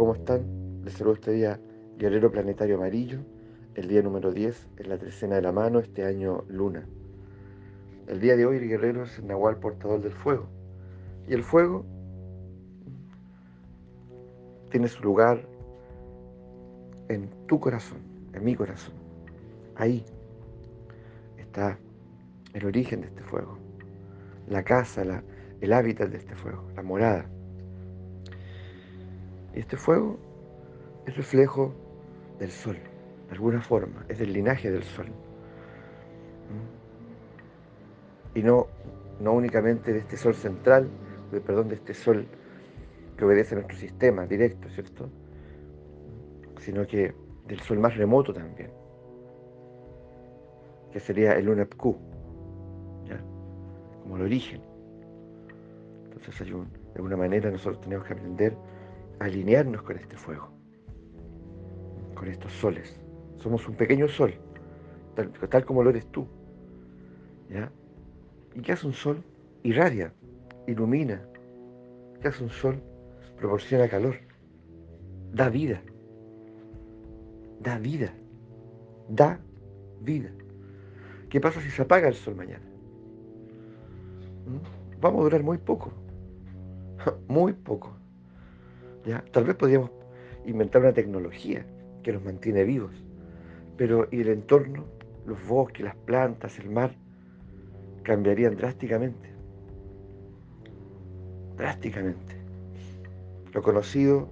¿cómo están? Les saludo este día Guerrero Planetario Amarillo, el día número 10 en la trecena de la mano, este año luna. El día de hoy el guerrero es el Nahual portador del fuego. Y el fuego tiene su lugar en tu corazón, en mi corazón. Ahí está el origen de este fuego, la casa, el hábitat de este fuego, la morada. Y este fuego es reflejo del sol, de alguna forma, es del linaje del sol. ¿Mm? Y no, no únicamente de este sol central, perdón, de este sol que obedece a nuestro sistema directo, ¿cierto? Sino que del sol más remoto también, que sería el UNEPQ, ¿ya? Como el origen. Entonces hay de alguna manera nosotros tenemos que aprender alinearnos con este fuego, con estos soles. Somos un pequeño sol, tal, como lo eres tú. ¿ya? ¿Y qué hace un sol? Irradia, ilumina. ¿Qué hace un sol? Proporciona calor, da vida, da vida, da vida. ¿Qué pasa si se apaga el sol mañana? ¿Mm? Vamos a durar muy poco, muy poco. Tal vez podríamos inventar una tecnología que nos mantiene vivos, pero y el entorno, los bosques, las plantas, el mar, cambiarían drásticamente. Drásticamente. Lo conocido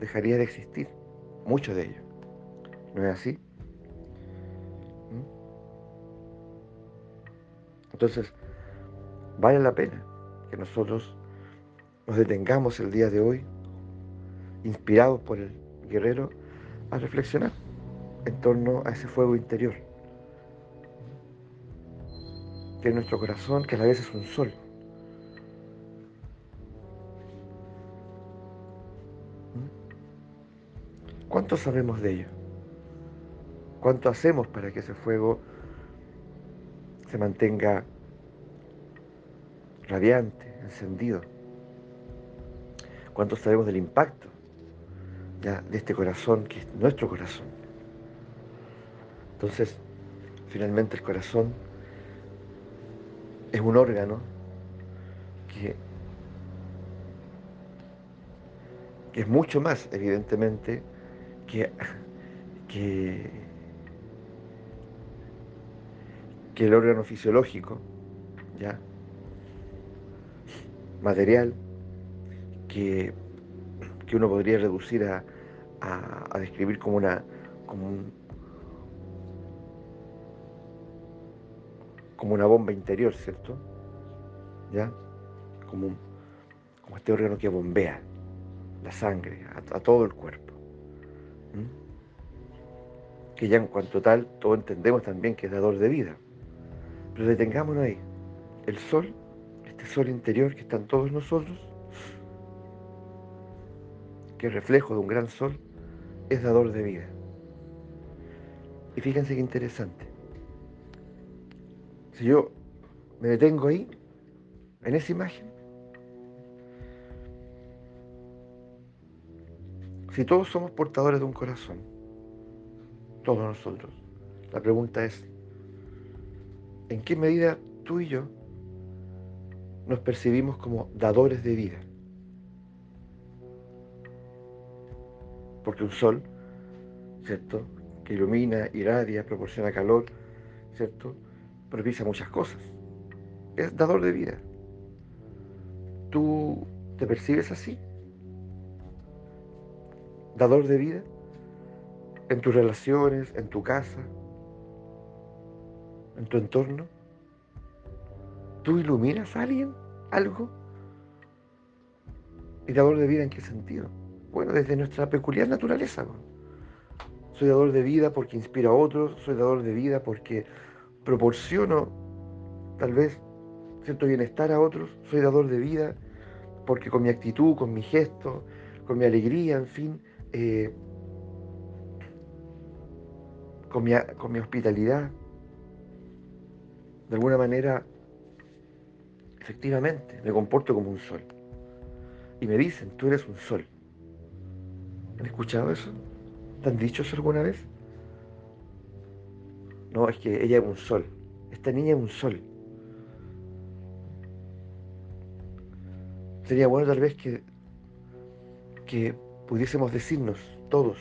dejaría de existir, mucho de ello. ¿No es así? ¿Mm? Entonces, vale la pena que nosotros nos detengamos el día de hoy inspirados por el guerrero, a reflexionar en torno a ese fuego interior, que es nuestro corazón, que a la vez es un sol. ¿Cuánto sabemos de ello? ¿Cuánto hacemos para que ese fuego se mantenga radiante, encendido? ¿Cuánto sabemos del impacto de este corazón que es nuestro corazón. Entonces, finalmente el corazón es un órgano que, es mucho más, evidentemente, que, que, que el órgano fisiológico, ¿ya? material, que, que uno podría reducir a, a, describir como una como, como una bomba interior, ¿cierto? ¿Ya? Como, como este órgano que bombea la sangre a, todo el cuerpo. Que ya en cuanto tal, todos entendemos también que es dador de vida. Pero detengámonos ahí. El sol, este sol interior que está en todos nosotros, que es reflejo de un gran sol, es dador de vida. Y fíjense qué interesante. Si yo me detengo ahí, en esa imagen, si todos somos portadores de un corazón, todos nosotros, la pregunta es, ¿en qué medida tú y yo nos percibimos como dadores de vida? Porque un sol, ¿cierto? Que ilumina, irradia, proporciona calor, ¿cierto? Propicia muchas cosas. Es dador de vida. ¿Tú te percibes así? Dador de vida en tus relaciones, en tu casa, en tu entorno. ¿Tú iluminas a alguien? ¿Algo? ¿Y dador de vida en qué sentido? Bueno, desde nuestra peculiar naturaleza. Soy dador de vida porque inspiro a otros, soy dador de vida porque proporciono tal vez cierto bienestar a otros, soy dador de vida porque con mi actitud, con mi gesto, con mi alegría, en fin, eh, con, mi, con mi hospitalidad, de alguna manera, efectivamente, me comporto como un sol. Y me dicen, tú eres un sol. ¿Han escuchado eso? ¿Te han dicho eso alguna vez? No, es que ella es un sol. Esta niña es un sol. Sería bueno tal vez que, que pudiésemos decirnos todos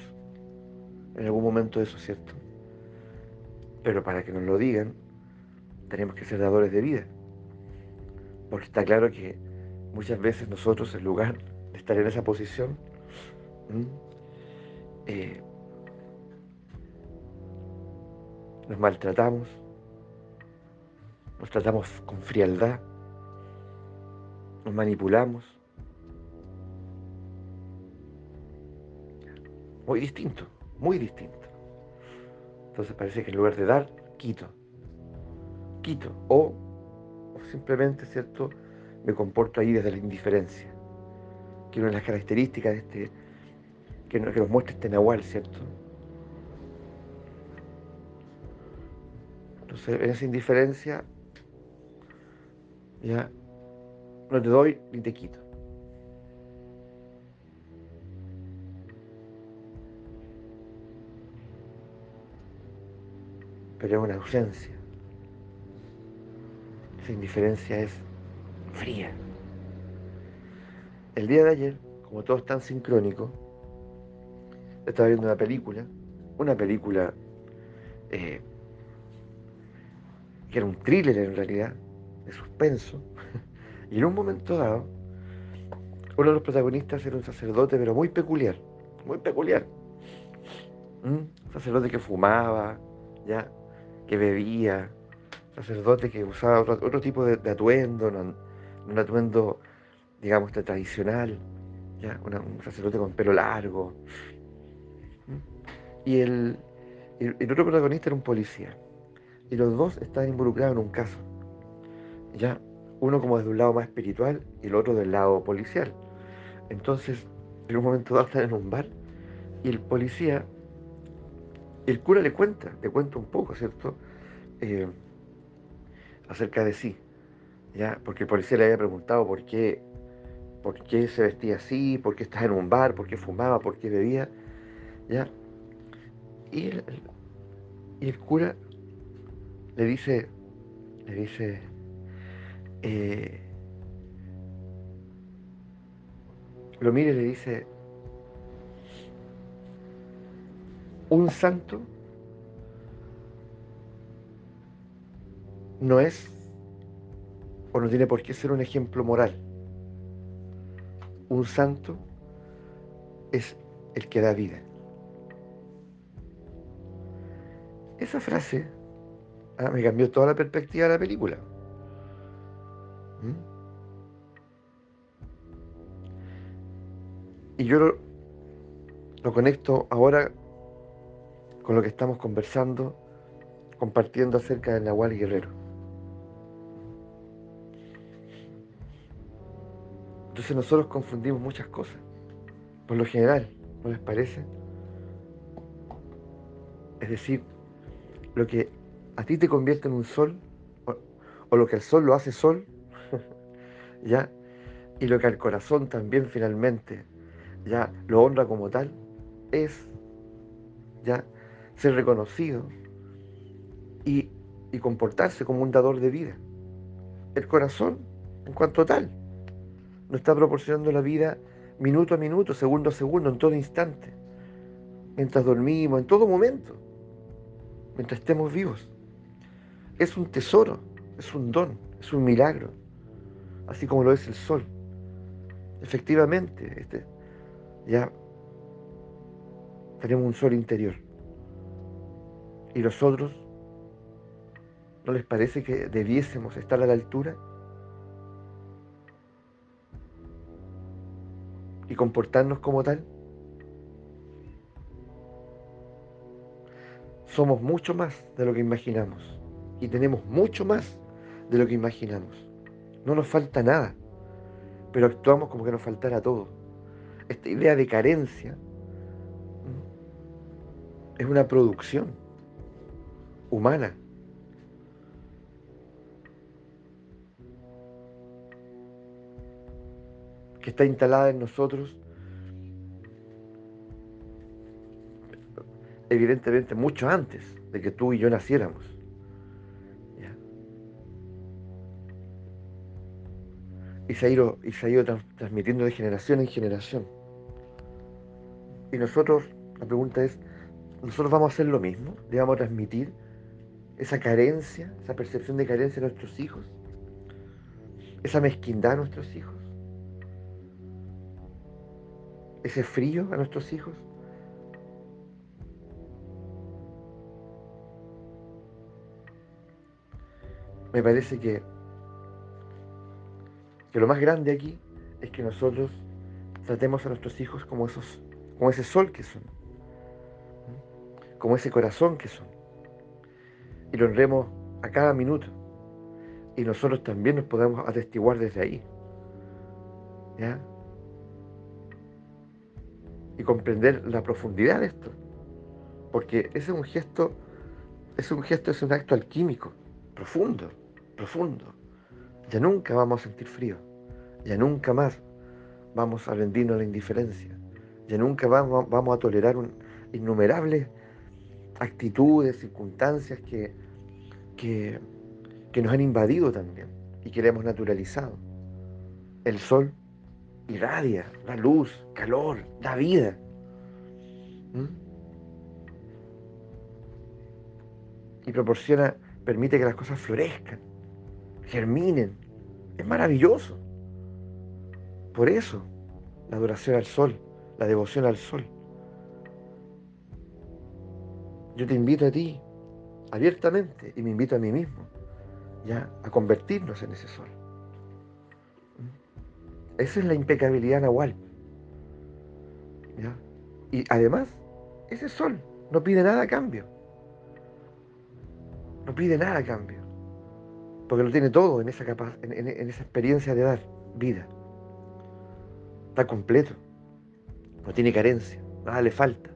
en algún momento eso, ¿cierto? Pero para que nos lo digan, tenemos que ser dadores de vida. Porque está claro que muchas veces nosotros, en lugar de estar en esa posición, eh, nos maltratamos, nos tratamos con frialdad, nos manipulamos. Muy distinto, muy distinto. Entonces parece que en lugar de dar, quito. Quito. O, simplemente, ¿cierto? Me comporto ahí desde la indiferencia. Que una de las características de este, que, que nos muestra este Nahual, ¿cierto? Entonces, en esa indiferencia, ya no te doy ni te quito. Pero es una ausencia. Esa indiferencia es fría. El día de ayer, como todo es tan sincrónico, estaba viendo una película, una película eh, que era un thriller en realidad, de suspenso, y en un momento dado, uno de los protagonistas era un sacerdote, pero muy peculiar, muy peculiar. Un sacerdote que fumaba, ya, que bebía, sacerdote que usaba otro, tipo de, atuendo, un atuendo, digamos, tradicional, ya, un sacerdote con pelo largo. Y el, el otro protagonista era un policía. Y los dos estaban involucrados en un caso. Ya, uno como desde un lado más espiritual y el otro del lado policial. Entonces, en un momento dado están en un bar y el policía, el cura le cuenta, le cuenta un poco, ¿cierto? Eh, acerca de sí, ¿ya? Porque el policía le había preguntado por qué, por qué se vestía así, por qué estaba en un bar, por qué fumaba, por qué bebía, ¿ya? Y el, y el cura le dice, le dice, eh, lo mire y le dice, un santo no es o no tiene por qué ser un ejemplo moral. Un santo es el que da vida. Esa frase ah, me cambió toda la perspectiva de la película. ¿Mm? Y yo lo, conecto ahora con lo que estamos conversando, compartiendo acerca del Nahual Guerrero. Entonces nosotros confundimos muchas cosas, por lo general, ¿no les parece? Es decir, lo que a ti te convierte en un sol, o, lo que el sol lo hace sol, ¿ya? Y lo que al corazón también finalmente, ya lo honra como tal, es, ya, ser reconocido y, y comportarse como un dador de vida. El corazón, en cuanto tal, nos está proporcionando la vida minuto a minuto, segundo a segundo, en todo instante, mientras dormimos, en todo momento, mientras estemos vivos. Es un tesoro, es un don, es un milagro así como lo es el sol. Efectivamente, este, ya tenemos un sol interior. ¿Y los otros? ¿No les parece que debiésemos estar a la altura? ¿Y comportarnos como tal? Somos mucho más de lo que imaginamos y tenemos mucho más de lo que imaginamos. No nos falta nada, pero actuamos como que nos faltara todo. Esta idea de carencia es una producción humana. que está instalada en nosotros evidentemente mucho antes de que tú y yo naciéramos. Y se ha ido, y se ha ido transmitiendo de generación en generación. Y nosotros, la pregunta es, ¿nosotros vamos a hacer lo mismo? ¿Le vamos a transmitir esa carencia, esa percepción de carencia a nuestros hijos? ¿Esa mezquindad a nuestros hijos? ¿Ese frío a nuestros hijos? Me parece que, que lo más grande aquí es que nosotros tratemos a nuestros hijos como esos como ese sol que son, como ese corazón que son. Y lo honremos a cada minuto. Y nosotros también nos podemos atestiguar desde ahí. ¿Ya? Y comprender la profundidad de esto. Porque ese es un gesto, es un gesto, es un acto alquímico, profundo, profundo. Ya nunca vamos a sentir frío. Ya nunca más vamos a rendirnos a la indiferencia. Ya nunca vamos, vamos a tolerar innumerables actitudes, circunstancias que, que, nos han invadido también y que le hemos naturalizado. El sol irradia, la luz, calor, da vida. ¿Mm? Y proporciona, permite que las cosas florezcan, germinen. Es maravilloso. Por eso, la adoración al sol la devoción al sol. Yo te invito a ti abiertamente y me invito a mí mismo ya a convertirnos en ese sol. Esa es la impecabilidad nahual. ¿ya? Y además, ese sol no pide nada a cambio. No pide nada a cambio. Porque lo tiene todo en esa, en esa experiencia de dar vida. Está completo no tiene carencia, nada le falta.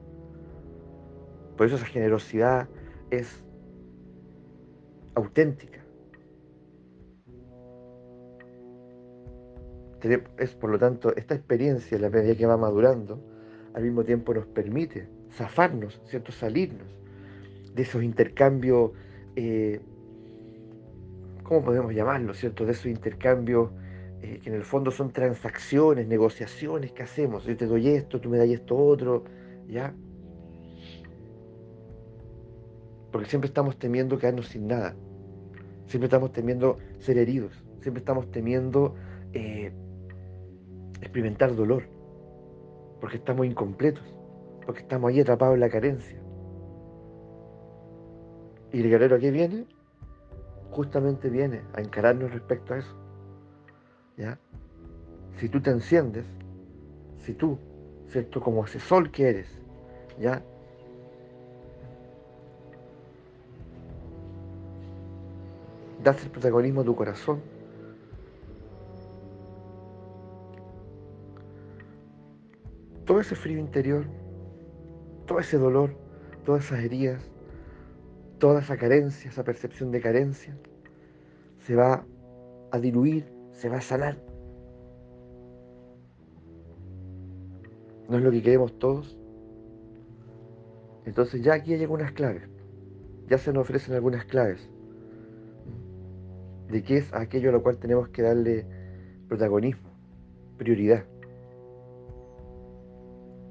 Por eso esa generosidad es auténtica. Es por lo tanto esta experiencia, la medida que va madurando, al mismo tiempo nos permite zafarnos, ¿cierto? salirnos de esos intercambios, eh, ¿cómo podemos llamarlo? ¿cierto? De esos intercambios eh, que en el fondo son transacciones, negociaciones que hacemos. Yo te doy esto, tú me das esto otro, ¿ya? Porque siempre estamos temiendo quedarnos sin nada. Siempre estamos temiendo ser heridos. Siempre estamos temiendo eh, experimentar dolor. Porque estamos incompletos. Porque estamos ahí atrapados en la carencia. ¿Y el guerrero a qué viene? Justamente viene a encararnos respecto a eso. Si tú te enciendes, si tú, ¿cierto? Como ese sol que eres, ¿ya? Das el protagonismo a tu corazón. Todo ese frío interior, todo ese dolor, todas esas heridas, toda esa carencia, esa percepción de carencia, se va a diluir se va a sanar. ¿No es lo que queremos todos? Entonces ya aquí hay algunas claves. Ya se nos ofrecen algunas claves de qué es aquello a lo cual tenemos que darle protagonismo, prioridad.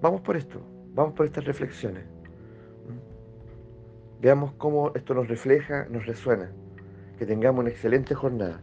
Vamos por esto, vamos por estas reflexiones. Veamos cómo esto nos refleja, nos resuena. Que tengamos una excelente jornada.